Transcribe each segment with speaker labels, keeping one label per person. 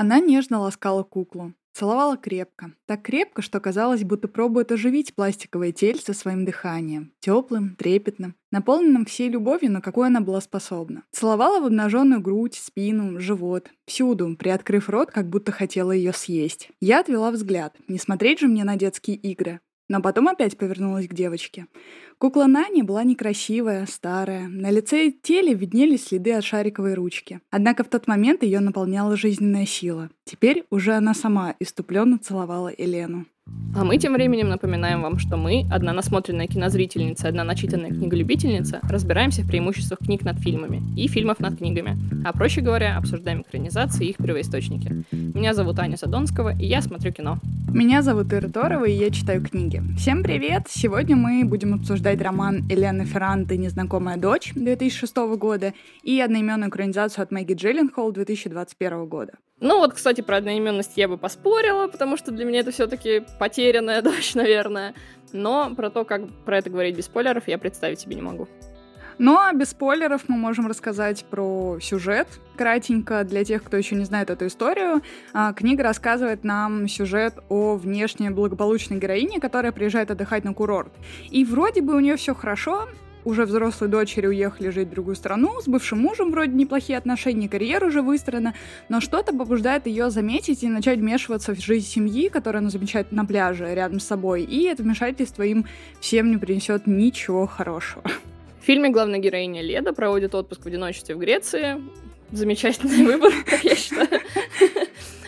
Speaker 1: Она нежно ласкала куклу. Целовала крепко. Так крепко, что казалось, будто пробует оживить пластиковое тельце своим дыханием. Теплым, трепетным, наполненным всей любовью, на какую она была способна. Целовала в обнаженную грудь, спину, живот. Всюду, приоткрыв рот, как будто хотела ее съесть. Я отвела взгляд. Не смотреть же мне на детские игры. Но потом опять повернулась к девочке. Кукла Нани была некрасивая, старая. На лице и теле виднелись следы от шариковой ручки. Однако в тот момент ее наполняла жизненная сила. Теперь уже она сама иступленно целовала Елену.
Speaker 2: А мы тем временем напоминаем вам, что мы, одна насмотренная кинозрительница, одна начитанная книголюбительница, разбираемся в преимуществах книг над фильмами и фильмов над книгами, а проще говоря, обсуждаем экранизации и их первоисточники. Меня зовут Аня Задонского, и я смотрю кино.
Speaker 1: Меня зовут Ира Торова, и я читаю книги. Всем привет! Сегодня мы будем обсуждать роман Елены Ферранты «Незнакомая дочь» 2006 года и одноименную экранизацию от Мэгги Джилленхол 2021 года.
Speaker 2: Ну вот, кстати, про одноименность я бы поспорила, потому что для меня это все-таки потерянная дочь, наверное. Но про то, как про это говорить без спойлеров, я представить себе не могу.
Speaker 1: А без спойлеров мы можем рассказать про сюжет кратенько для тех, кто еще не знает эту историю. А, книга рассказывает нам сюжет о внешне благополучной героине, которая приезжает отдыхать на курорт. И вроде бы у нее все хорошо, уже взрослые дочери уехали жить в другую страну, с бывшим мужем вроде неплохие отношения, карьера уже выстроена, но что-то побуждает ее заметить и начать вмешиваться в жизнь семьи, которую она замечает на пляже рядом с собой, и это вмешательство им всем не принесет ничего хорошего.
Speaker 2: В фильме главная героиня Леда проводит отпуск в одиночестве в Греции. Замечательный выбор, как я считаю.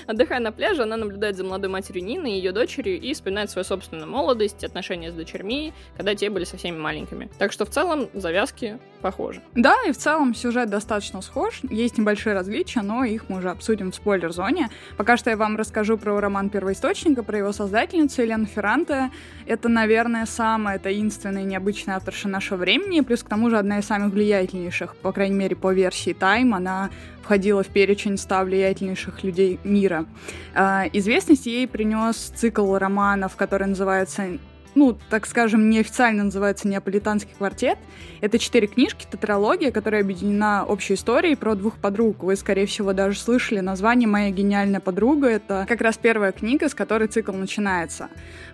Speaker 2: Отдыхая на пляже, она наблюдает за молодой матерью Нины и ее дочерью и вспоминает свою собственную молодость, отношения с дочерьми, когда те были совсем маленькими. Так что в целом завязки похожи.
Speaker 1: Да, и в целом сюжет достаточно схож. Есть небольшие различия, но их мы уже обсудим в спойлер-зоне. Пока что я вам расскажу про роман первоисточника, про его создательницу Елену Ферранте. Это, наверное, самая таинственная и необычная авторша нашего времени, плюс к тому же одна из самых влиятельнейших, по крайней мере, по версии Time. Она входила в перечень 100 влиятельнейших людей мира. А, известность ей принес цикл романов, который называется ну, так скажем, неофициально называется «Неаполитанский квартет». Это четыре книжки, тетралогия, которая объединена общей историей про двух подруг. Вы, скорее всего, даже слышали название «Моя гениальная подруга». Это как раз первая книга, с которой цикл начинается.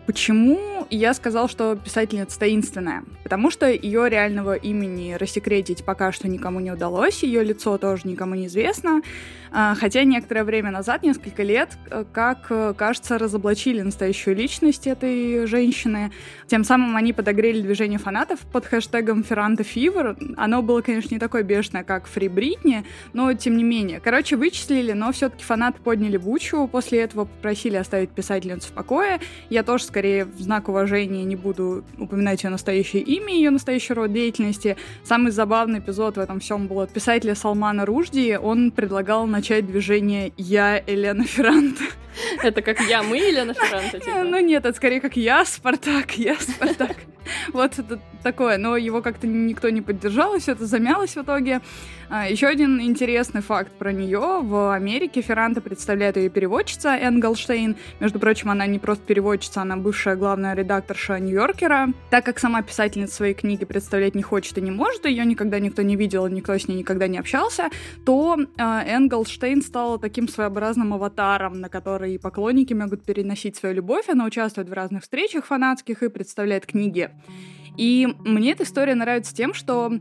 Speaker 1: Почему я сказал, что писательница таинственная? Потому что ее реального имени рассекретить пока что никому не удалось, ее лицо тоже никому не известно, хотя некоторое время назад, несколько лет, э, как э, кажется, разоблачили настоящую личность этой женщины. Тем самым они подогрели движение фанатов под хэштегом Ферранта Фивер. Оно было, конечно, не такое бешеное, как Фри Бритни, но тем не менее. Короче, вычислили, но все-таки фанаты подняли бучу, после этого попросили оставить писательницу в покое. Я тоже, скорее, в знак уважения не буду упоминать ее настоящее имя, ее настоящий род деятельности. Самый забавный эпизод в этом всем был от писателя Салмана Ружди. Он предлагал начать движение «Я Елена Ферранта».
Speaker 2: Это как я, мы Елена Ферранта? Типа?
Speaker 1: Ну нет, это скорее как я, Спартак, я, Спартак. Вот это такое, но его как-то никто не поддержал, и все это замялось в итоге. А, еще один интересный факт про нее. В Америке Ферранта представляет ее переводчица Энглштейн. Между прочим, она не просто переводчица, она бывшая главная редакторша Нью-Йоркера. Так как сама писательница своей книги представлять не хочет и не может, ее никогда никто не видел, никто с ней никогда не общался, то э, стала таким своеобразным аватаром, на который поклонники могут переносить свою любовь. Она участвует в разных встречах фанатских и представляет книги. И мне эта история нравится тем, что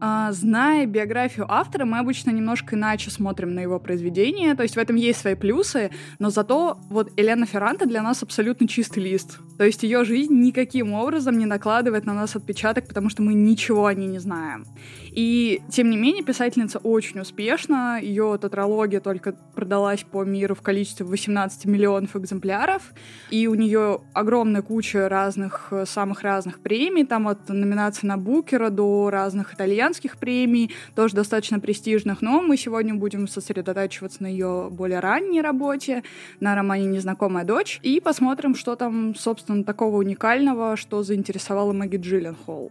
Speaker 1: а, зная биографию автора, мы обычно немножко иначе смотрим на его произведение. То есть в этом есть свои плюсы, но зато вот Елена Ферранта для нас абсолютно чистый лист. То есть ее жизнь никаким образом не накладывает на нас отпечаток, потому что мы ничего о ней не знаем. И, тем не менее, писательница очень успешна. Ее тетралогия только продалась по миру в количестве 18 миллионов экземпляров. И у нее огромная куча разных, самых разных премий, там от номинации на Букера до разных итальянских премий, тоже достаточно престижных. Но мы сегодня будем сосредотачиваться на ее более ранней работе, на романе «Незнакомая дочь», и посмотрим, что там, собственно, такого уникального, что заинтересовало Мэгги Джилленхол.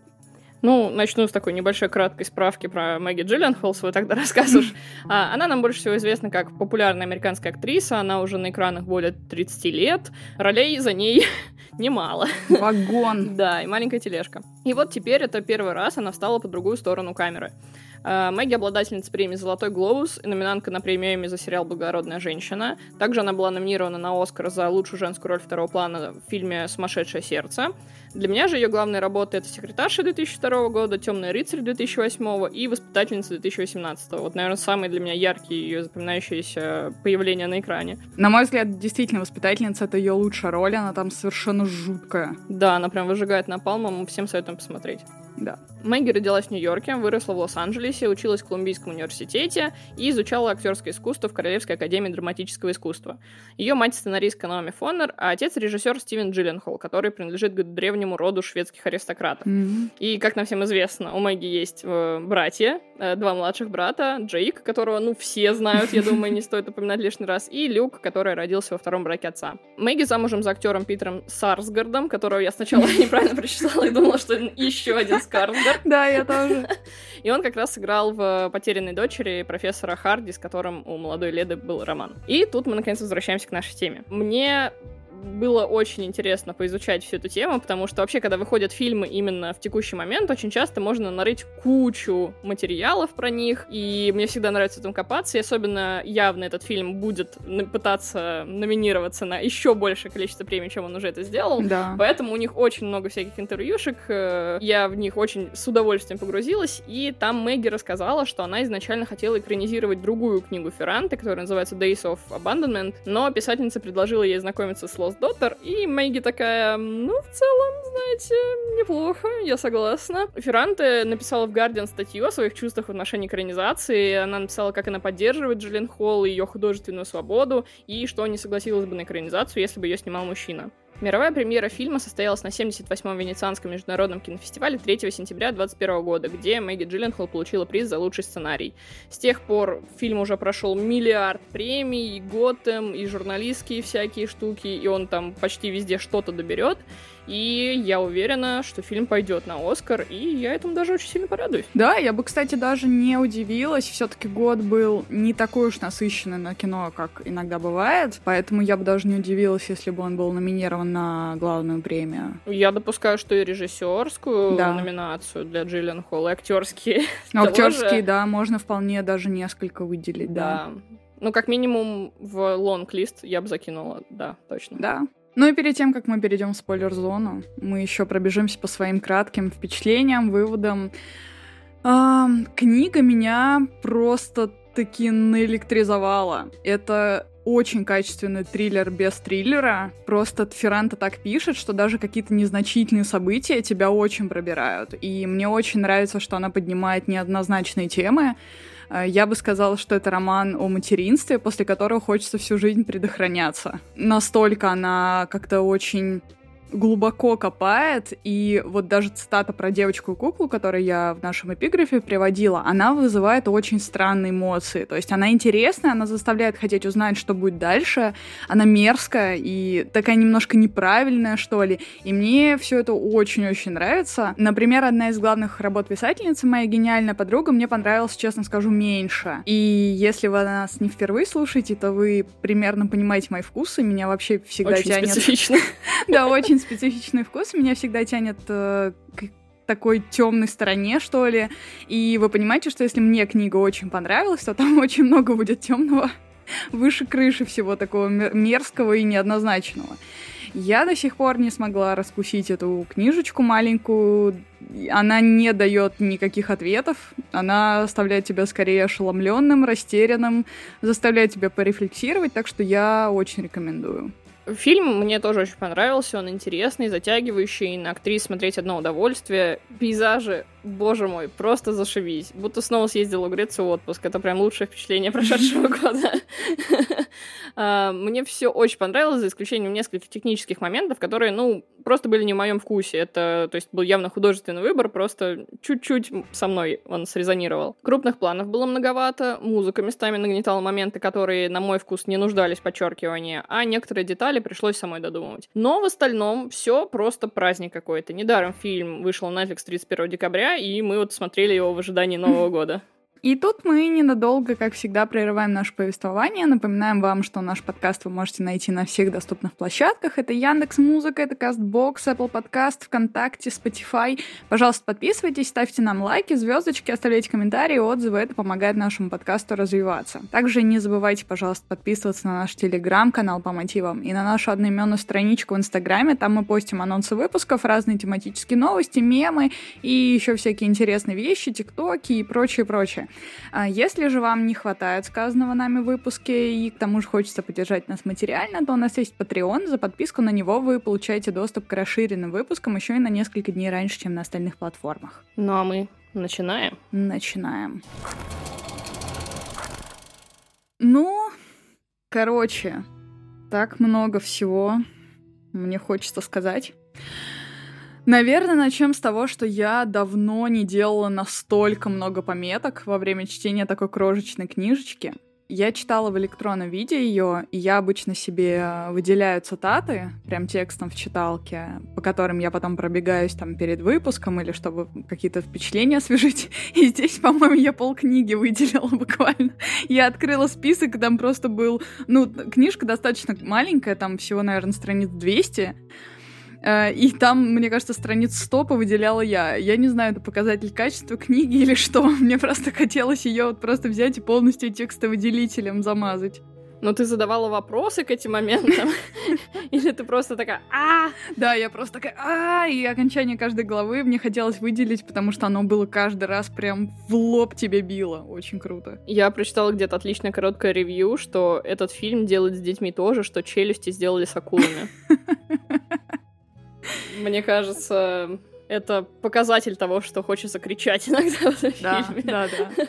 Speaker 2: Ну, начну с такой небольшой краткой справки про Мэгги Джилленхол, свой тогда расскажешь. А, она нам больше всего известна как популярная американская актриса, она уже на экранах более 30 лет, ролей за ней немало.
Speaker 1: Вагон.
Speaker 2: да, и маленькая тележка. И вот теперь это первый раз она встала по другую сторону камеры. А, Мэгги обладательница премии «Золотой глобус» и номинантка на премию Эмми за сериал «Благородная женщина». Также она была номинирована на «Оскар» за лучшую женскую роль второго плана в фильме «Сумасшедшее сердце». Для меня же ее главные работы — это «Секретарша» 2002 года, «Темный рыцарь» 2008 и «Воспитательница» 2018. Вот, наверное, самые для меня яркие ее запоминающиеся появления на экране.
Speaker 1: На мой взгляд, действительно, «Воспитательница» — это ее лучшая роль, она там совершенно жуткая.
Speaker 2: Да, она прям выжигает напалмом, всем советуем посмотреть.
Speaker 1: Да.
Speaker 2: Мэгги родилась в Нью-Йорке, выросла в Лос-Анджелесе, училась в Колумбийском университете и изучала актерское искусство в Королевской академии драматического искусства. Ее мать сценаристка Наоми Фоннер, а отец режиссер Стивен Джилленхол, который принадлежит к древнему роду шведских аристократов.
Speaker 1: Мгм.
Speaker 2: И, как нам всем известно, у Мэгги есть э, братья, э, два младших брата, Джейк, которого, ну, все знают, я думаю, не стоит упоминать лишний раз, и Люк, который родился во втором браке отца. Мэгги замужем за актером Питером Сарсгардом, которого я сначала неправильно прочитала и думала, что еще один Скарсгард.
Speaker 1: Да, я тоже.
Speaker 2: И он как раз сыграл в «Потерянной дочери» профессора Харди, с которым у молодой Леды был роман. И тут мы, наконец, возвращаемся к нашей теме. Мне было очень интересно поизучать всю эту тему, потому что вообще, когда выходят фильмы именно в текущий момент, очень часто можно нарыть кучу материалов про них, и мне всегда нравится в этом копаться, и особенно явно этот фильм будет пытаться номинироваться на еще большее количество премий, чем он уже это сделал.
Speaker 1: Да.
Speaker 2: Поэтому у них очень много всяких интервьюшек, э, я в них очень с удовольствием погрузилась, и там Мэгги рассказала, что она изначально хотела экранизировать другую книгу Ферранте, которая называется Days of Abandonment, но писательница предложила ей знакомиться с Lost Daughter, и Мэгги такая, ну, в целом, знаете, неплохо, я согласна. Ферранте написала в Guardian статью о своих чувствах в отношении экранизации, она написала, как она поддерживает Джиллен Холл и ее художественную свободу, и что не согласилась бы на экранизацию, если бы ее снимал мужчина. Мировая премьера фильма состоялась на 78-м Венецианском международном кинофестивале 3 сентября 2021 года, где Мэгги Джилленхол получила приз за лучший сценарий. С тех пор фильм уже прошел миллиард премий, и Готэм, и журналистские всякие штуки, и он там почти везде что-то доберет. И я уверена, что фильм пойдет на Оскар, и я этому даже очень сильно порадуюсь.
Speaker 1: Да, я бы, кстати, даже не удивилась. Все-таки год был не такой уж насыщенный на кино, как иногда бывает. Поэтому я бы даже не удивилась, если бы он был номинирован на главную премию.
Speaker 2: Я допускаю, что и режиссерскую
Speaker 1: Да.
Speaker 2: номинацию для Джиллен Холл, и актерские. Того
Speaker 1: актерские, да, можно вполне даже несколько выделить, да.
Speaker 2: Да. Ну, как минимум, в лонг-лист я бы закинула, да, точно.
Speaker 1: Да. Ну и перед тем, как мы перейдем в спойлер-зону, мы еще пробежимся по своим кратким впечатлениям, выводам. Ам, книга меня просто таки наэлектризовала. Это очень качественный триллер без триллера. Просто Ферранта так пишет, что даже какие-то незначительные события тебя очень пробирают. И мне очень нравится, что она поднимает неоднозначные темы. Э, Я бы сказала, что это роман о материнстве, после которого хочется всю жизнь предохраняться. Настолько она как-то очень глубоко копает, и вот даже цитата про девочку и куклу, которую я в нашем эпиграфе приводила, она вызывает очень странные эмоции. То есть она интересная, она заставляет хотеть узнать, что будет дальше, она мерзкая и такая немножко неправильная, что ли. И мне все это очень-очень нравится. Например, одна из главных работ писательницы, моя гениальная подруга, мне понравилась, честно скажу, меньше. И если вы нас не впервые слушаете, то вы примерно понимаете мои вкусы. Меня вообще всегда
Speaker 2: Очень
Speaker 1: тянет...
Speaker 2: специфично.
Speaker 1: Да, очень специфичный вкус. Меня всегда тянет э, к такой темной стороне, что ли. И вы понимаете, что если мне книга очень понравилась, то там очень много будет темного выше крыши всего такого мер- мерзкого и неоднозначного. Я до сих пор не смогла раскусить эту книжечку маленькую. Она не дает никаких ответов. Она оставляет тебя скорее ошеломленным, растерянным, заставляет тебя порефлексировать, так что я очень рекомендую.
Speaker 2: Фильм мне тоже очень понравился, он интересный, затягивающий, на актрис смотреть одно удовольствие. Пейзажи, боже мой, просто зашибись. Будто снова съездила в Грецию в отпуск. Это прям лучшее впечатление прошедшего года. А, Мне все очень понравилось, за исключением нескольких технических моментов, которые, ну, просто были не в моем вкусе. Это, то есть, был явно художественный выбор, просто чуть-чуть со мной он срезонировал. Крупных планов было многовато, музыка местами нагнетала моменты, которые, на мой вкус, не нуждались в подчеркивании, а некоторые детали пришлось самой додумывать. Но в остальном все просто праздник какой-то. Недаром фильм вышел на Netflix 31 декабря, и мы вот смотрели его в ожидании Нового года.
Speaker 1: И тут мы ненадолго, как всегда, прерываем наше повествование. Напоминаем вам, что наш подкаст вы можете найти на всех доступных площадках. Это Яндекс Музыка, это Castbox, Apple Podcast, ВКонтакте, Spotify. Пожалуйста, подписывайтесь, ставьте нам лайки, звездочки, оставляйте комментарии, отзывы. Это помогает нашему подкасту развиваться. Также не забывайте, пожалуйста, подписываться на наш телеграм-канал по мотивам и на нашу одноименную страничку в Инстаграме. Там мы постим анонсы выпусков, разные тематические новости, мемы и еще всякие интересные вещи, тиктоки и прочее, А если же вам не хватает сказанного нами в выпуске и к тому же хочется поддержать нас материально, то у нас есть Patreon. За подписку на него вы получаете доступ к расширенным выпускам еще и на несколько дней раньше, чем на остальных платформах.
Speaker 2: Ну а мы начинаем?
Speaker 1: Начинаем. Ну, короче, так много всего мне хочется сказать. Наверное, начнем с того, что я давно не делала настолько много пометок во время чтения такой крошечной книжечки. Я читала в электронном виде ее, и я обычно себе выделяю цитаты, прям текстом в читалке, по которым я потом пробегаюсь там перед выпуском или чтобы какие-то впечатления освежить. И здесь, по-моему, я полкниги выделила буквально. Я открыла список, там просто был... Ну, книжка достаточно маленькая, там всего, наверное, страниц 200. Э, и там, мне кажется, страниц 100 выделяла я. Я не знаю, это показатель качества книги или что. Мне просто хотелось ее вот просто взять и полностью текстовыделителем замазать.
Speaker 2: Но ты задавала вопросы к этим моментам? Или ты просто такая а
Speaker 1: Да, я просто такая а И окончание каждой главы мне хотелось выделить, потому что оно было каждый раз прям в лоб тебе било. Очень круто.
Speaker 2: Я прочитала где-то отличное короткое ревью, что этот фильм делает с детьми тоже, что челюсти сделали с акулами. Мне кажется, это показатель того, что хочется кричать иногда в этом
Speaker 1: да,
Speaker 2: фильме.
Speaker 1: Да, да.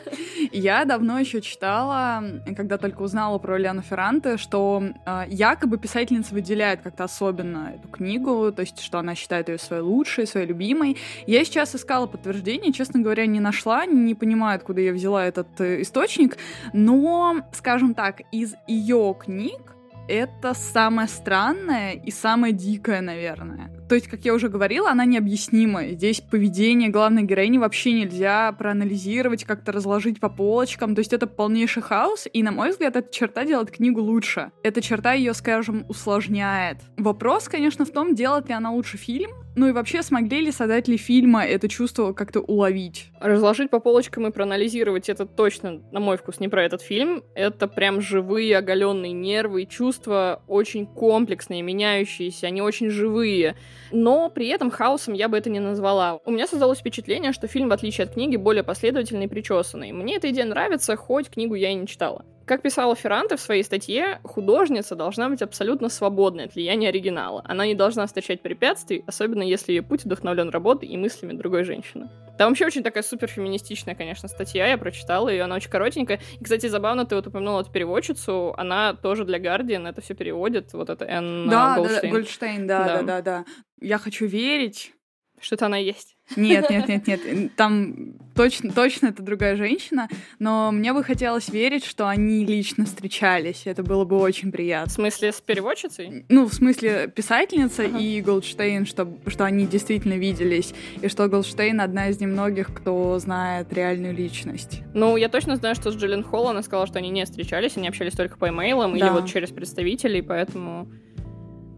Speaker 1: Я давно еще читала, когда только узнала про Лену Ферранте, что э, якобы писательница выделяет как-то особенно эту книгу, то есть что она считает ее своей лучшей, своей любимой. Я сейчас искала подтверждение, честно говоря, не нашла, не понимаю, откуда я взяла этот э, источник, но, скажем так, из ее книг это самое странное и самое дикое, наверное. То есть, как я уже говорила, она необъяснима. Здесь поведение главной героини вообще нельзя проанализировать, как-то разложить по полочкам. То есть это полнейший хаос, и, на мой взгляд, эта черта делает книгу лучше. Эта черта ее, скажем, усложняет. Вопрос, конечно, в том, делает ли она лучше фильм, ну и вообще, смогли ли создатели фильма это чувство как-то уловить?
Speaker 2: Разложить по полочкам и проанализировать это точно, на мой вкус, не про этот фильм. Это прям живые, оголенные нервы и чувства, очень комплексные, меняющиеся, они очень живые. Но при этом хаосом я бы это не назвала. У меня создалось впечатление, что фильм, в отличие от книги, более последовательный и причесанный. Мне эта идея нравится, хоть книгу я и не читала. Как писала Ферранте в своей статье, художница должна быть абсолютно свободной от влияния оригинала. Она не должна встречать препятствий, особенно если ее путь вдохновлен работой и мыслями другой женщины. Там вообще очень такая супер феминистичная, конечно, статья, я прочитала ее, она очень коротенькая. И, кстати, забавно, ты вот упомянула эту переводчицу, она тоже для Guardian это все переводит, вот это Энн
Speaker 1: да,
Speaker 2: Голдштейн.
Speaker 1: Да, Гольдштейн, да, да, да, да. Я хочу верить,
Speaker 2: что-то она есть.
Speaker 1: Нет, нет, нет, нет. Там точно, точно это другая женщина, но мне бы хотелось верить, что они лично встречались. Это было бы очень приятно.
Speaker 2: В смысле, с переводчицей?
Speaker 1: Ну, в смысле, писательница ага. и Голдштейн, что, что они действительно виделись, и что Голдштейн одна из немногих, кто знает реальную личность.
Speaker 2: Ну, я точно знаю, что с Джиллен Холл она сказала, что они не встречались, они общались только по имейлам да. или вот через представителей, поэтому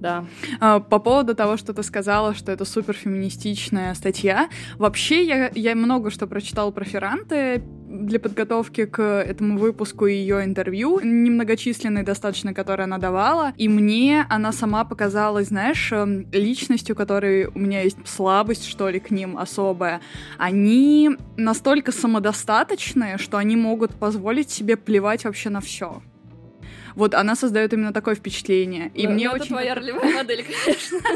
Speaker 2: да.
Speaker 1: А, по поводу того, что ты сказала, что это супер феминистичная статья. Вообще, я, я много что прочитала про Ферранте для подготовки к этому выпуску ее интервью, немногочисленной достаточно, которые она давала, и мне она сама показалась, знаешь, эм, личностью, которой у меня есть слабость, что ли, к ним особая. Они настолько самодостаточные, что они могут позволить себе плевать вообще на все. Вот она создает именно такое впечатление. И
Speaker 2: ну,
Speaker 1: мне
Speaker 2: ну,
Speaker 1: очень...
Speaker 2: Это твоя ролевая модель, конечно.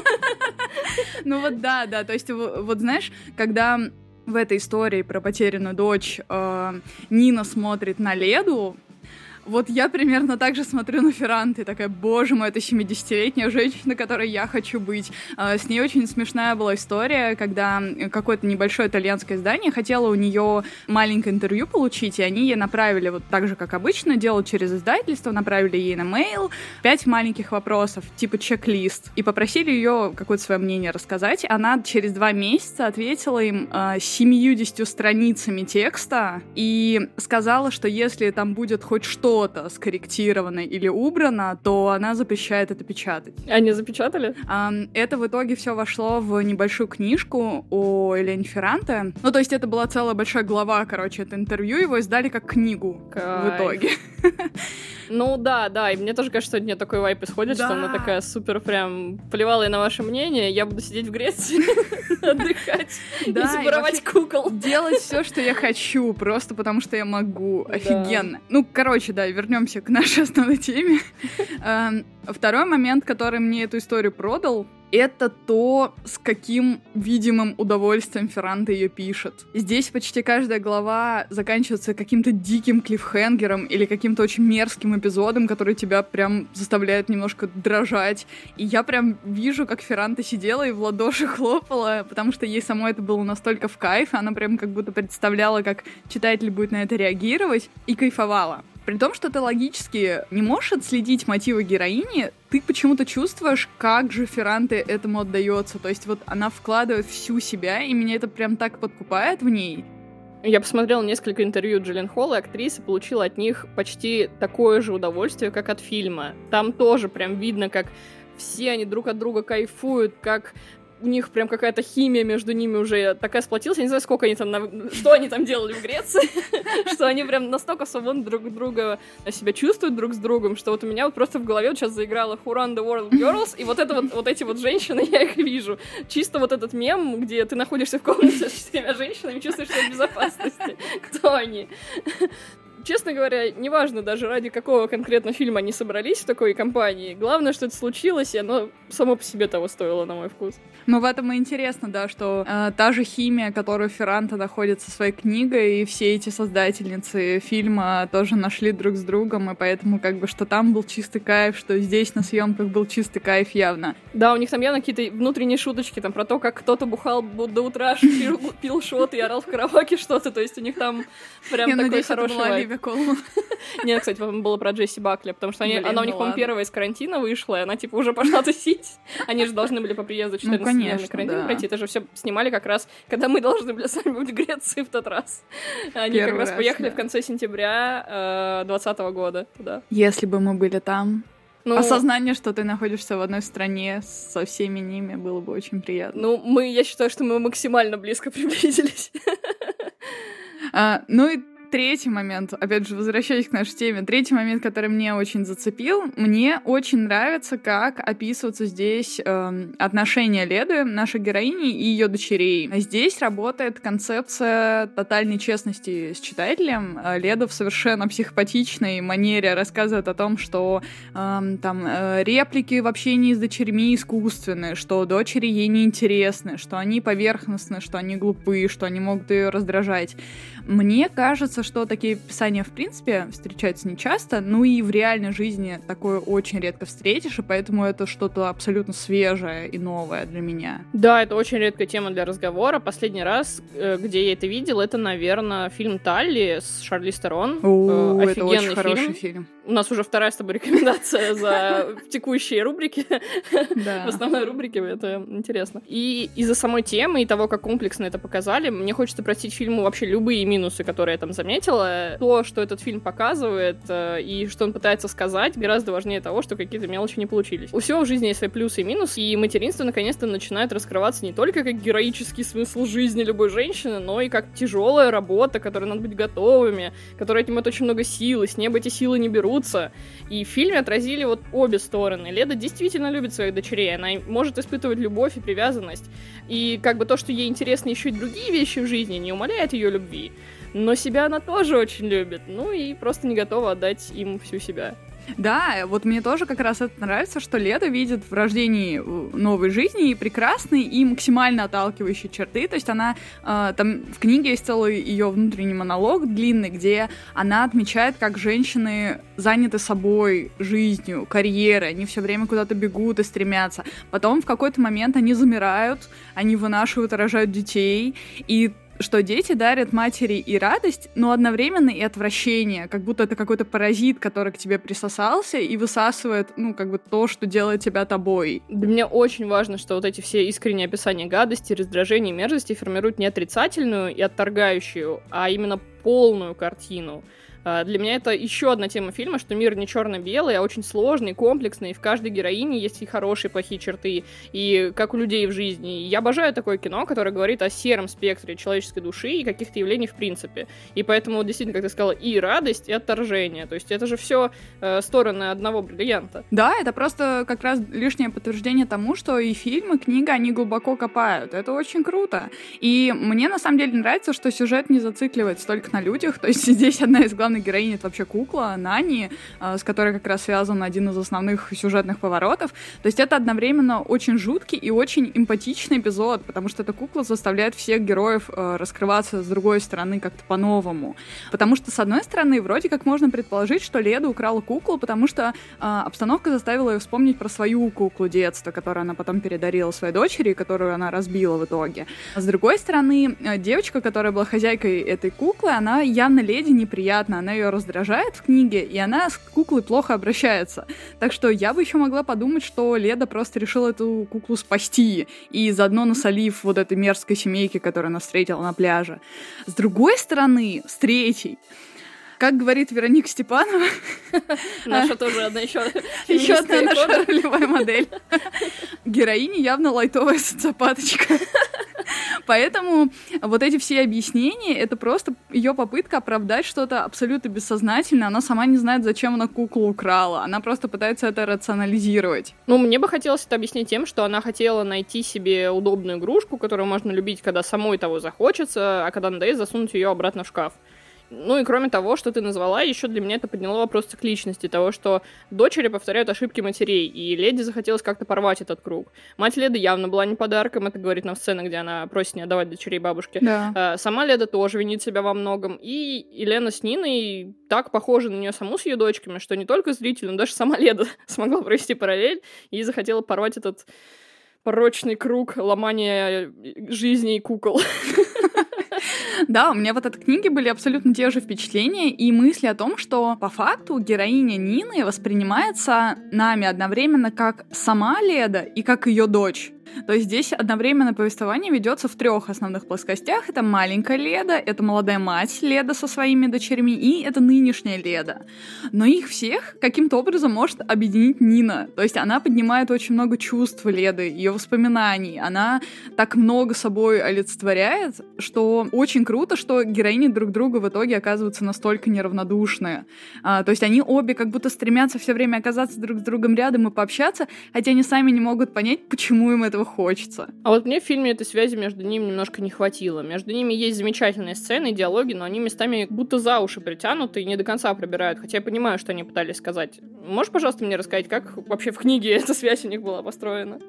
Speaker 1: Ну вот да, да. То есть вот знаешь, когда в этой истории про потерянную дочь э, Нина смотрит на Леду, Вот я примерно так же смотрю на Ферранте, такая, боже мой, это 70-летняя женщина, которой я хочу быть. А, с ней очень смешная была история, когда какое-то небольшое итальянское издание хотело у нее маленькое интервью получить, и они ей направили, вот так же, как обычно, делают через издательство, направили ей на mail пять маленьких вопросов, типа чек-лист, и попросили ее какое-то свое мнение рассказать. Она через два месяца ответила им э, 70 страницами текста и сказала, что если там будет хоть что-то скорректировано или убрано, то она запрещает это печатать.
Speaker 2: Они запечатали?
Speaker 1: Это в итоге все вошло в небольшую книжку о Элене Ферранте. Ну, то есть это была целая большая глава, короче, это интервью, его издали как книгу Кайф. в итоге.
Speaker 2: Ну да, да, и мне тоже кажется, что от нее такой вайп исходит, да. что она такая супер прям плевала и на ваше мнение, я буду сидеть в Греции, отдыхать и воровать кукол.
Speaker 1: Делать все, что я хочу, просто потому что я могу. Офигенно. Ну, короче, да, вернемся к нашей основной теме. Эм, второй момент, который мне эту историю продал, это то, с каким видимым удовольствием Ферранта ее пишет. Здесь почти каждая глава заканчивается каким-то диким клиффхенгером или каким-то очень мерзким эпизодом, который тебя прям заставляет немножко дрожать. И я прям вижу, как Ферранта сидела и в ладоши хлопала, потому что ей самой это было настолько в кайф, она прям как будто представляла, как читатель будет на это реагировать, и кайфовала. При том, что ты логически не можешь отследить мотивы героини, ты почему-то чувствуешь, как же Ферранте этому отдается. То есть вот она вкладывает всю себя, и меня это прям так подкупает в ней.
Speaker 2: Я посмотрела несколько интервью Джиллен Холл, и актриса получила от них почти такое же удовольствие, как от фильма. Там тоже прям видно, как все они друг от друга кайфуют, как у них прям какая-то химия между ними уже такая сплотилась. Я не знаю, сколько они там, что они там делали в Греции, что они прям настолько свободно друг друга себя чувствуют друг с другом, что вот у меня вот просто в голове сейчас заиграла Run the World Girls, и вот это вот, вот эти вот женщины, я их вижу. Чисто вот этот мем, где ты находишься в комнате с четырьмя женщинами, чувствуешь себя в безопасности. Кто они? Честно говоря, неважно даже ради какого конкретно фильма они собрались в такой компании. Главное, что это случилось, и оно само по себе того стоило, на мой вкус.
Speaker 1: Ну, в этом и интересно, да, что э, та же химия, которую Ферранта находит со своей книгой, и все эти создательницы фильма тоже нашли друг с другом, и поэтому как бы, что там был чистый кайф, что здесь на съемках был чистый кайф явно.
Speaker 2: Да, у них там явно какие-то внутренние шуточки, там, про то, как кто-то бухал до утра, пил, пил шот и орал в караоке что-то, то есть у них там прям такой хороший
Speaker 1: Колман.
Speaker 2: Нет, кстати, было про Джесси Бакли, потому что они, она у них, по-моему, первая из карантина вышла, и она, типа, уже пошла тусить. Они же должны были по приезду 14 ну, конечно, карантин да. пройти. Это же все снимали как раз, когда мы должны были сами быть в Греции в тот раз. Они Первый как раз, раз поехали да. в конце сентября 2020 э, года туда.
Speaker 1: Если бы мы были там, ну, Осознание, что ты находишься в одной стране со всеми ними, было бы очень приятно.
Speaker 2: Ну, мы, я считаю, что мы максимально близко приблизились.
Speaker 1: А, ну и третий момент, опять же, возвращаясь к нашей теме, третий момент, который мне очень зацепил, мне очень нравится, как описываются здесь э, отношения Леды, нашей героини, и ее дочерей. Здесь работает концепция тотальной честности с читателем. Э, Леда в совершенно психопатичной манере рассказывает о том, что э, там э, реплики в общении с дочерьми искусственные, что дочери ей неинтересны, что они поверхностны, что они глупые, что они могут ее раздражать. Мне кажется, что такие писания, в принципе, встречаются нечасто, ну и в реальной жизни такое очень редко встретишь, и поэтому это что-то абсолютно свежее и новое для меня.
Speaker 2: Да, это очень редкая тема для разговора. Последний раз, э, где я это видел, это, наверное, фильм «Талли» с Шарли Стерон.
Speaker 1: О, э, это очень хороший фильм.
Speaker 2: У нас уже вторая с тобой рекомендация за текущие рубрики. В основной рубрике это интересно. И из-за самой темы и того, как комплексно это показали, мне хочется простить фильму вообще любые минусы, которые я там заметила. То, что этот фильм показывает э, и что он пытается сказать, гораздо важнее того, что какие-то мелочи не получились. У всего в жизни есть свои плюсы и минусы, и материнство наконец-то начинает раскрываться не только как героический смысл жизни любой женщины, но и как тяжелая работа, которой надо быть готовыми, которая отнимает очень много сил, и с неба эти силы не берут дерутся. И в фильме отразили вот обе стороны. Леда действительно любит своих дочерей, она может испытывать любовь и привязанность. И как бы то, что ей интересны еще и другие вещи в жизни, не умаляет ее любви. Но себя она тоже очень любит. Ну и просто не готова отдать им всю себя.
Speaker 1: Да, вот мне тоже как раз это нравится, что Лето видит в рождении э, новой жизни и прекрасные, и максимально отталкивающие черты. То есть она, э, там в книге есть целый ее внутренний монолог длинный, где она отмечает, как женщины заняты собой, жизнью, карьерой, они все время куда-то бегут и стремятся. Потом в какой-то момент они замирают, они вынашивают рожают детей, и что дети дарят матери и радость, но одновременно и отвращение, как будто это какой-то паразит, который к тебе присосался и высасывает, ну, как бы то, что делает тебя тобой.
Speaker 2: Для меня очень важно, что вот эти все искренние описания гадости, раздражения, мерзости формируют не отрицательную и отторгающую, а именно полную картину. А, для меня это еще одна тема фильма, что мир не черно-белый, а очень сложный, комплексный, и в каждой героине есть и хорошие, и плохие черты, и как у людей в жизни. Я обожаю такое кино, которое говорит о сером спектре человеческой души и каких-то явлений в принципе. И поэтому, действительно, как ты сказала, и радость, и отторжение. То есть это же все э, стороны одного бриллианта.
Speaker 1: Да, это просто как раз лишнее подтверждение тому, что и фильмы, и книга, они глубоко копают. Это очень круто. И мне на самом деле нравится, что сюжет не зацикливается только на людях. То есть здесь одна из главных главной героини это вообще кукла Нани, а, с которой как раз связан один из основных сюжетных поворотов. То есть это одновременно очень жуткий и очень эмпатичный эпизод, потому что эта кукла заставляет всех героев а, раскрываться с другой стороны как-то по-новому. Потому что, с одной стороны, вроде как можно предположить, что Леда украла куклу, потому что э, обстановка заставила ее вспомнить про свою куклу детства, которую она потом передарила своей дочери, которую она разбила в итоге. С другой стороны, девочка, которая была хозяйкой этой куклы, она явно леди неприятна, она ее раздражает в книге, и она с куклой плохо обращается. Так что я бы еще могла подумать, что Леда просто решила эту куклу спасти, и заодно насолив вот этой мерзкой семейке, которую она встретила на пляже. С другой стороны, с третьей, как говорит Вероника Степанова...
Speaker 2: Наша тоже одна еще
Speaker 1: Еще одна наша ролевая модель. Героиня явно лайтовая социопаточка. Поэтому вот эти все объяснения — это просто ее попытка оправдать что-то абсолютно бессознательно. Она сама не знает, зачем она куклу украла. Она просто пытается это рационализировать.
Speaker 2: Ну, мне бы хотелось это объяснить тем, что она хотела найти себе удобную игрушку, которую можно любить, когда самой того захочется, а когда надоест, засунуть ее обратно в шкаф. Ну и кроме того, что ты назвала, еще для меня это подняло вопрос цикличности, того, что дочери повторяют ошибки матерей, и леди захотелось как-то порвать этот круг. Мать Леды явно была не подарком, это говорит нам сцена, где она просит не отдавать дочерей бабушке.
Speaker 1: Да.
Speaker 2: А, сама Леда тоже винит себя во многом, и Елена с Ниной так похожа на нее саму с ее дочками, что не только зритель, но даже сама Леда смогла провести параллель и захотела порвать этот порочный круг ломания жизни и кукол.
Speaker 1: Да, у меня вот от книги были абсолютно те же впечатления и мысли о том, что по факту героиня Нины воспринимается нами одновременно как сама Леда и как ее дочь. То есть здесь одновременно повествование ведется в трех основных плоскостях. Это маленькая Леда, это молодая мать Леда со своими дочерьми и это нынешняя Леда. Но их всех каким-то образом может объединить Нина. То есть она поднимает очень много чувств Леды, ее воспоминаний. Она так много собой олицетворяет, что очень круто, что героини друг друга в итоге оказываются настолько неравнодушные. А, то есть они обе как будто стремятся все время оказаться друг с другом рядом и пообщаться, хотя они сами не могут понять, почему им этого хочется.
Speaker 2: А вот мне в фильме этой связи между ними немножко не хватило. Между ними есть замечательные сцены, диалоги, но они местами будто за уши притянуты и не до конца пробирают, хотя я понимаю, что они пытались сказать. Можешь, пожалуйста, мне рассказать, как вообще в книге эта связь у них была построена?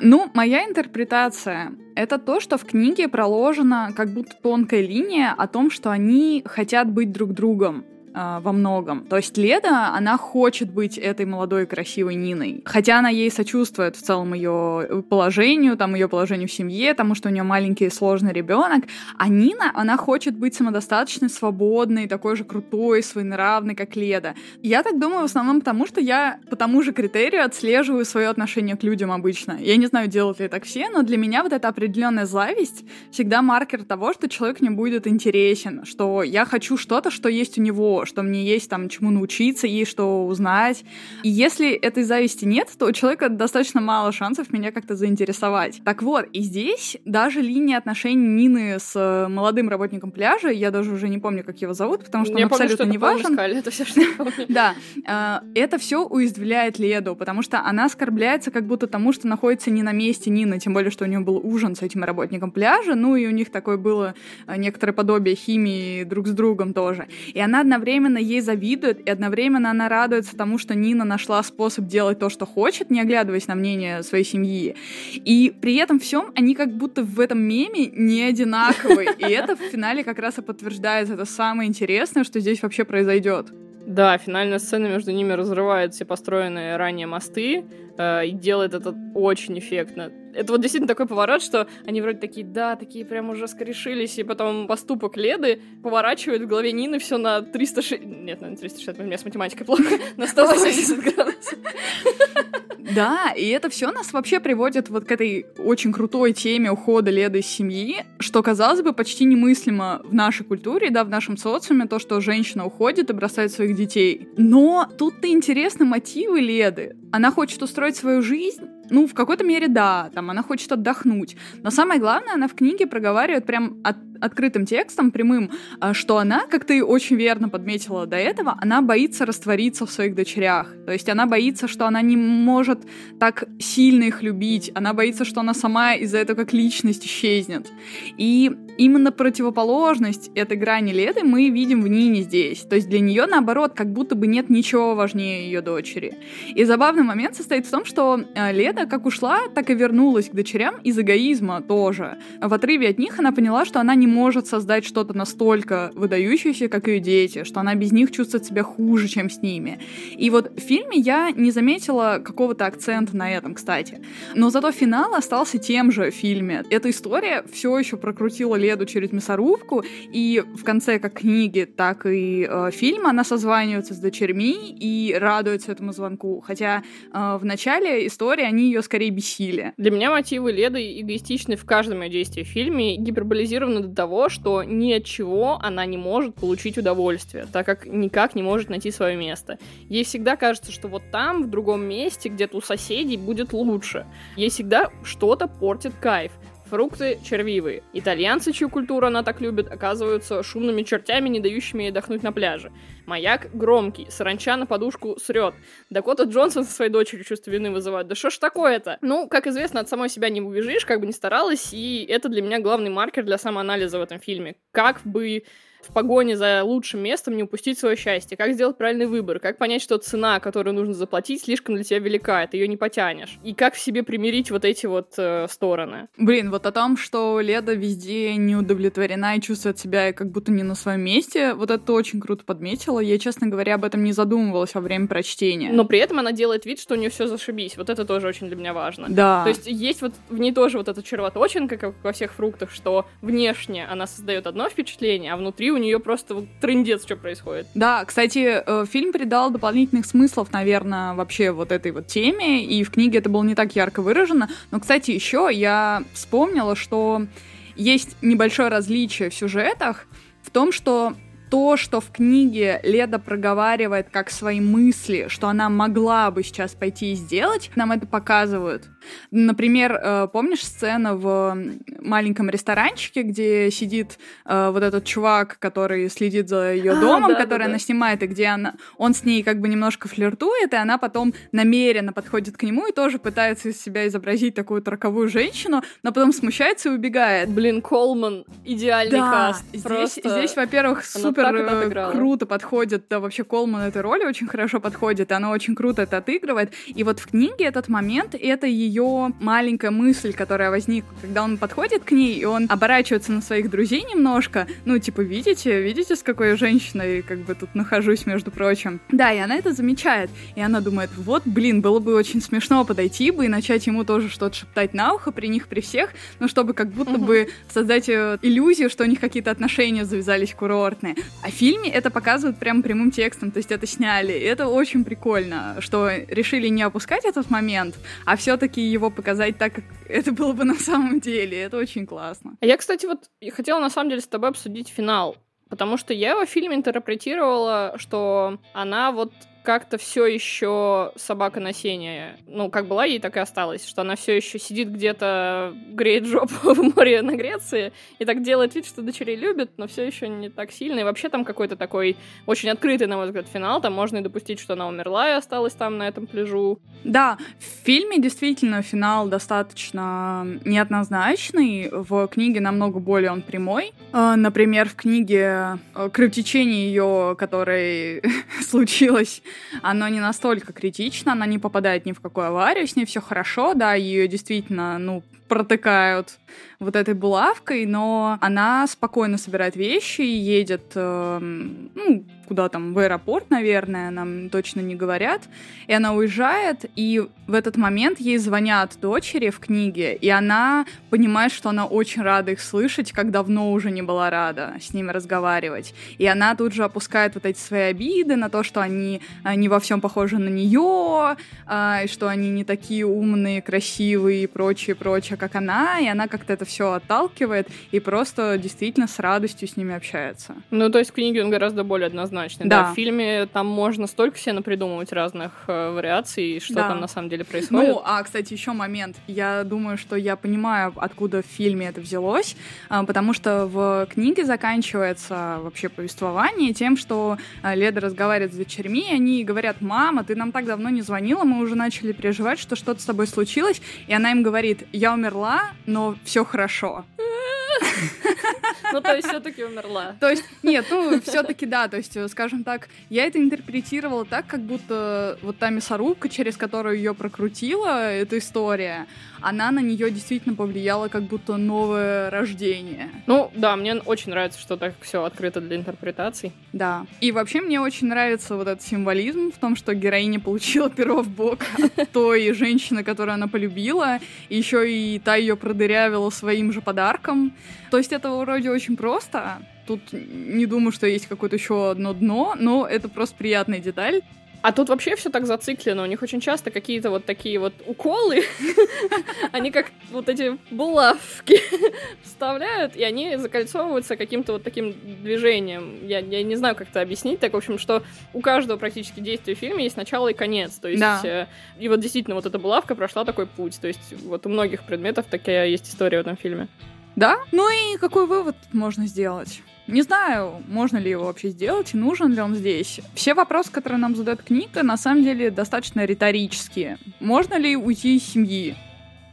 Speaker 1: Ну, моя интерпретация — это то, что в книге проложена как будто тонкая линия о том, что они хотят быть друг другом э, во многом. То есть Леда, она хочет быть этой молодой красивой Ниной. Хотя она ей сочувствует в целом ее положению, там ее положению в семье, тому, что у нее маленький сложный ребенок. А Нина, она хочет быть самодостаточной, свободной, такой же крутой, своенравной, как Леда. Я так думаю в основном потому, что я по тому же критерию отслеживаю свое отношение к людям обычно. Я не знаю, делают ли так все, но для меня вот эта определенная зависть всегда маркер того, что человек не будет интересен, что я хочу что-то, что есть у него, что мне есть там чему научиться, есть что узнать. И если этой зависти нет, то у человека достаточно мало шансов меня как-то заинтересовать. Так вот, и здесь даже линия отношений Нины с э, молодым работником пляжа, я даже уже не помню, как его зовут, потому что я он помню, абсолютно что не важен.
Speaker 2: Это все, что я помню.
Speaker 1: Да, э, это все уязвляет Леду, потому что она оскорбляется как будто тому, что находится не на месте Нины, тем более, что у нее был ужин с этим работником пляжа, ну и у них такое было э, некоторое подобие химии друг с другом тоже. И она одновременно одновременно ей завидует, и одновременно она радуется тому, что Нина нашла способ делать то, что хочет, не оглядываясь на мнение своей семьи. И при этом всем они как будто в этом меме не одинаковые. И это в финале как раз и подтверждает это самое интересное, что здесь вообще произойдет.
Speaker 2: Да, финальная сцена между ними разрывает все построенные ранее мосты э, и делает это очень эффектно. Это вот действительно такой поворот, что они вроде такие, да, такие прям уже скорешились, и потом поступок Леды поворачивает в голове Нины все на 360... Нет, на 360, у меня с математикой плохо. На 180 градусов.
Speaker 1: Да, и это все нас вообще приводит вот к этой очень крутой теме ухода Леды из семьи, что, казалось бы, почти немыслимо в нашей культуре, да, в нашем социуме, то, что женщина уходит и бросает своих детей. Но тут-то интересны мотивы Леды. Она хочет устроить свою жизнь, ну, в какой-то мере, да, там она хочет отдохнуть. Но самое главное, она в книге проговаривает прям от, открытым текстом, прямым, а, что она, как ты очень верно подметила до этого, она боится раствориться в своих дочерях. То есть она боится, что она не может так сильно их любить. Она боится, что она сама из-за этого как личность исчезнет. И именно противоположность этой грани Леды мы видим в Нине здесь. То есть для нее, наоборот, как будто бы нет ничего важнее ее дочери. И забавный момент состоит в том, что а, Леда как ушла, так и вернулась к дочерям из эгоизма тоже. В отрыве от них она поняла, что она не может создать что-то настолько выдающееся, как ее дети, что она без них чувствует себя хуже, чем с ними. И вот в фильме я не заметила какого-то акцента на этом, кстати. Но зато финал остался тем же в фильме. Эта история все еще прокрутила Леду через мясорубку, и в конце как книги, так и э, фильма она созванивается с дочерьми и радуется этому звонку. Хотя э, в начале истории они ее скорее бесили.
Speaker 2: Для меня мотивы Леды эгоистичны в каждом ее действии в фильме, гиперболизированы до того, что ни от чего она не может получить удовольствие, так как никак не может найти свое место. Ей всегда кажется, что вот там, в другом месте, где-то у соседей, будет лучше. Ей всегда что-то портит кайф. Фрукты червивые. Итальянцы, чью культуру она так любит, оказываются шумными чертями, не дающими ей отдохнуть на пляже. Маяк громкий, саранча на подушку срет. Дакота Джонсон со своей дочерью чувство вины вызывает. Да что ж такое-то? Ну, как известно, от самой себя не убежишь, как бы ни старалась, и это для меня главный маркер для самоанализа в этом фильме. Как бы в погоне за лучшим местом не упустить свое счастье, как сделать правильный выбор, как понять, что цена, которую нужно заплатить, слишком для тебя велика, ты ее не потянешь, и как в себе примирить вот эти вот э, стороны.
Speaker 1: Блин, вот о том, что Леда везде не удовлетворена и чувствует себя как будто не на своем месте, вот это очень круто подметила. Я, честно говоря, об этом не задумывалась во время прочтения.
Speaker 2: Но при этом она делает вид, что у нее все зашибись. Вот это тоже очень для меня важно.
Speaker 1: Да.
Speaker 2: То есть есть вот в ней тоже вот эта червоточинка, как во всех фруктах, что внешне она создает одно впечатление, а внутри у нее просто вот трындец, что происходит.
Speaker 1: Да, кстати, э, фильм придал дополнительных смыслов, наверное, вообще вот этой вот теме, и в книге это было не так ярко выражено. Но, кстати, еще я вспомнила, что есть небольшое различие в сюжетах в том, что то, что в книге Леда проговаривает как свои мысли, что она могла бы сейчас пойти и сделать, нам это показывают. Например, э, помнишь сцену в маленьком ресторанчике, где сидит э, вот этот чувак, который следит за ее а, домом, да, который да, она да. снимает, и где она, он с ней как бы немножко флиртует, и она потом намеренно подходит к нему и тоже пытается из себя изобразить такую траковую женщину, но потом смущается и убегает.
Speaker 2: Блин, Колман, идеальный да, каст.
Speaker 1: Здесь, просто... здесь во-первых, супер э, круто подходит, да, вообще Колман этой роли очень хорошо подходит, и она очень круто это отыгрывает. И вот в книге этот момент, это ее ее маленькая мысль, которая возникла, когда он подходит к ней, и он оборачивается на своих друзей немножко, ну, типа, видите, видите, с какой женщиной как бы тут нахожусь, между прочим. Да, и она это замечает, и она думает, вот, блин, было бы очень смешно подойти бы и начать ему тоже что-то шептать на ухо при них, при всех, ну, чтобы как будто угу. бы создать э, иллюзию, что у них какие-то отношения завязались курортные. А в фильме это показывают прям прямым текстом, то есть это сняли, и это очень прикольно, что решили не опускать этот момент, а все-таки его показать так, как это было бы на самом деле. Это очень классно.
Speaker 2: А я, кстати, вот хотела на самом деле с тобой обсудить финал. Потому что я его в фильме интерпретировала, что она вот как-то все еще собака на. Ну, как была ей, так и осталась. Что она все еще сидит где-то, греет жопу в море на Греции и так делает вид, что дочерей любит, но все еще не так сильно. И вообще там какой-то такой очень открытый, на мой взгляд, финал. Там можно и допустить, что она умерла и осталась там на этом пляжу.
Speaker 1: Да, в фильме действительно финал достаточно неоднозначный. В книге намного более он прямой. А, например, в книге э, кровотечение ее, которое случилось, оно не настолько критично, она не попадает ни в какую аварию, с ней все хорошо, да, ее действительно, ну, протыкают вот этой булавкой, но она спокойно собирает вещи и едет, э, ну, куда там, в аэропорт, наверное, нам точно не говорят. И она уезжает, и в этот момент ей звонят дочери в книге, и она понимает, что она очень рада их слышать, как давно уже не была рада с ними разговаривать. И она тут же опускает вот эти свои обиды на то, что они не во всем похожи на нее, а, и что они не такие умные, красивые и прочее, прочее, как она, и она как-то это все отталкивает и просто действительно с радостью с ними общается.
Speaker 2: Ну, то есть в книге он гораздо более однозначный. Да. да в фильме там можно столько себе напридумывать разных э, вариаций, что да. там на самом деле происходит.
Speaker 1: Ну, а, кстати, еще момент. Я думаю, что я понимаю, откуда в фильме это взялось, э, потому что в книге заканчивается вообще повествование тем, что э, Леда разговаривает с дочерьми, и они говорят, мама, ты нам так давно не звонила, мы уже начали переживать, что что-то с тобой случилось, и она им говорит, я умерла, но все хорошо.
Speaker 2: Ну, то есть все-таки умерла.
Speaker 1: То есть, нет, ну, все-таки да, то есть, скажем так, я это интерпретировала так, как будто вот та мясорубка, через которую ее прокрутила эта история, она на нее действительно повлияла как будто новое рождение.
Speaker 2: Ну, да, мне очень нравится, что так все открыто для интерпретаций.
Speaker 1: Да. И вообще мне очень нравится вот этот символизм в том, что героиня получила перо в бок от той женщины, которую она полюбила, и еще и та ее продырявила своим же подарком. То есть это вроде очень просто. Тут не думаю, что есть какое-то еще одно дно, но это просто приятная деталь.
Speaker 2: А тут вообще все так зациклено. У них очень часто какие-то вот такие вот уколы, они как вот эти булавки вставляют, и они закольцовываются каким-то вот таким движением. Я, я не знаю, как это объяснить. Так, в общем, что у каждого практически действия в фильме есть начало и конец. То есть, да. э, и вот действительно вот эта булавка прошла такой путь. То есть, вот у многих предметов такая есть история в этом фильме.
Speaker 1: Да? Ну и какой вывод можно сделать? Не знаю, можно ли его вообще сделать и нужен ли он здесь. Все вопросы, которые нам задает книга, на самом деле достаточно риторические. Можно ли уйти из семьи?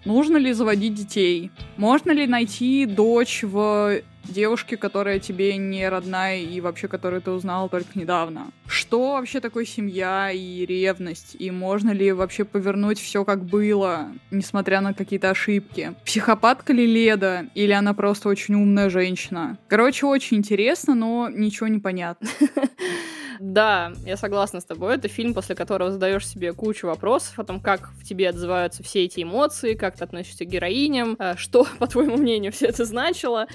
Speaker 1: Нужно ли заводить детей? Можно ли найти дочь в девушке, которая тебе не родная и вообще которую ты узнала только недавно. Что вообще такое семья и ревность? И можно ли вообще повернуть все как было, несмотря на какие-то ошибки? Психопатка ли Леда? Или она просто очень умная женщина? Короче, очень интересно, но ничего не понятно.
Speaker 2: Да, я согласна с тобой. Это фильм, после которого задаешь себе кучу вопросов о том, как в тебе отзываются все эти эмоции, как ты относишься к героиням, э, что, по твоему мнению, все это значило.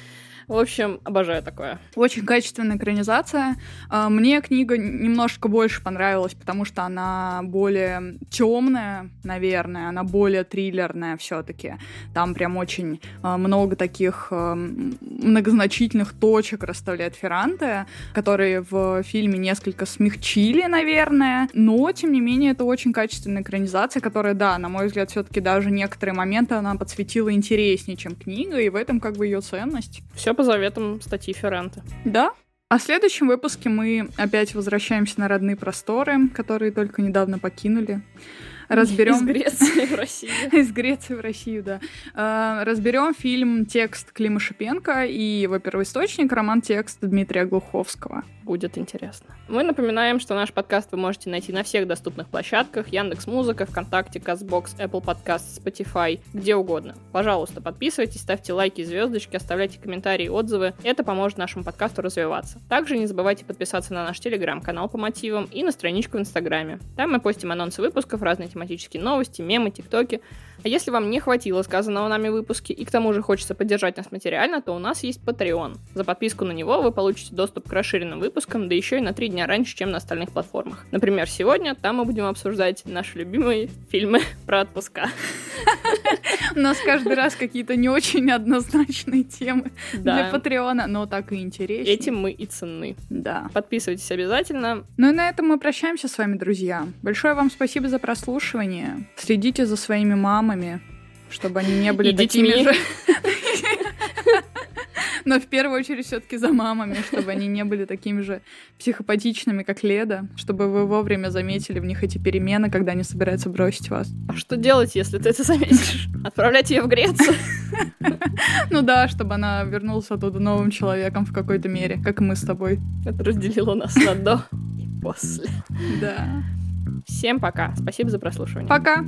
Speaker 2: В общем, обожаю такое.
Speaker 1: Очень качественная экранизация. А, мне книга немножко больше понравилась, потому что она более темная, наверное, она более триллерная все-таки. Там прям очень а, много таких а, многозначительных точек расставляет Ферранте, которые в фильме несколько смягчили, наверное. Но, тем не менее, это очень качественная экранизация, которая, да, на мой взгляд, все-таки даже некоторые моменты она подсветила интереснее, чем книга, и в этом как бы ее ценность.
Speaker 2: Все по заветам статьи Ферранте.
Speaker 1: Да, а в следующем выпуске мы опять возвращаемся на родные просторы, которые только недавно покинули разберем...
Speaker 2: Из Греции в Россию.
Speaker 1: Из Греции в Россию, да. А, разберем фильм «Текст» Клима Шипенко и его первоисточник роман-текст Дмитрия Глуховского.
Speaker 2: Будет интересно. Мы напоминаем, что наш подкаст вы можете найти на всех доступных площадках Яндекс Музыка, ВКонтакте, Казбокс, Apple Podcast, Spotify, где угодно. Пожалуйста, подписывайтесь, ставьте лайки, звездочки, оставляйте комментарии, отзывы. Это поможет нашему подкасту развиваться. Также не забывайте подписаться на наш телеграм-канал по мотивам и на страничку в Инстаграме. Там мы постим анонсы выпусков, разные тематические новости, мемы, тиктоки. А если вам не хватило сказанного нами выпуски и к тому же хочется поддержать нас материально, то у нас есть Patreon. За подписку на него вы получите доступ к расширенным выпускам, да еще и на три дня раньше, чем на остальных платформах. Например, сегодня там мы будем обсуждать наши любимые фильмы про отпуска.
Speaker 1: У нас каждый раз какие-то не очень однозначные темы для. Патреона, но так и интереснее.
Speaker 2: Этим мы и ценны.
Speaker 1: Да.
Speaker 2: Подписывайтесь обязательно.
Speaker 1: Ну и на этом мы прощаемся с вами, друзья. Большое вам спасибо за прослушивание. Следите за своими мамами, чтобы они не были такими же. Но в первую очередь все-таки за мамами, чтобы они не были такими же психопатичными, как Леда, чтобы вы вовремя заметили в них эти перемены, когда они собираются бросить вас.
Speaker 2: А что делать, если ты это заметишь? Отправлять ее в Грецию?
Speaker 1: Ну да, чтобы она вернулась оттуда новым человеком в какой-то мере, как мы с тобой.
Speaker 2: Это разделило нас на до и после.
Speaker 1: Да.
Speaker 2: Всем пока. Спасибо за прослушивание.
Speaker 1: Пока.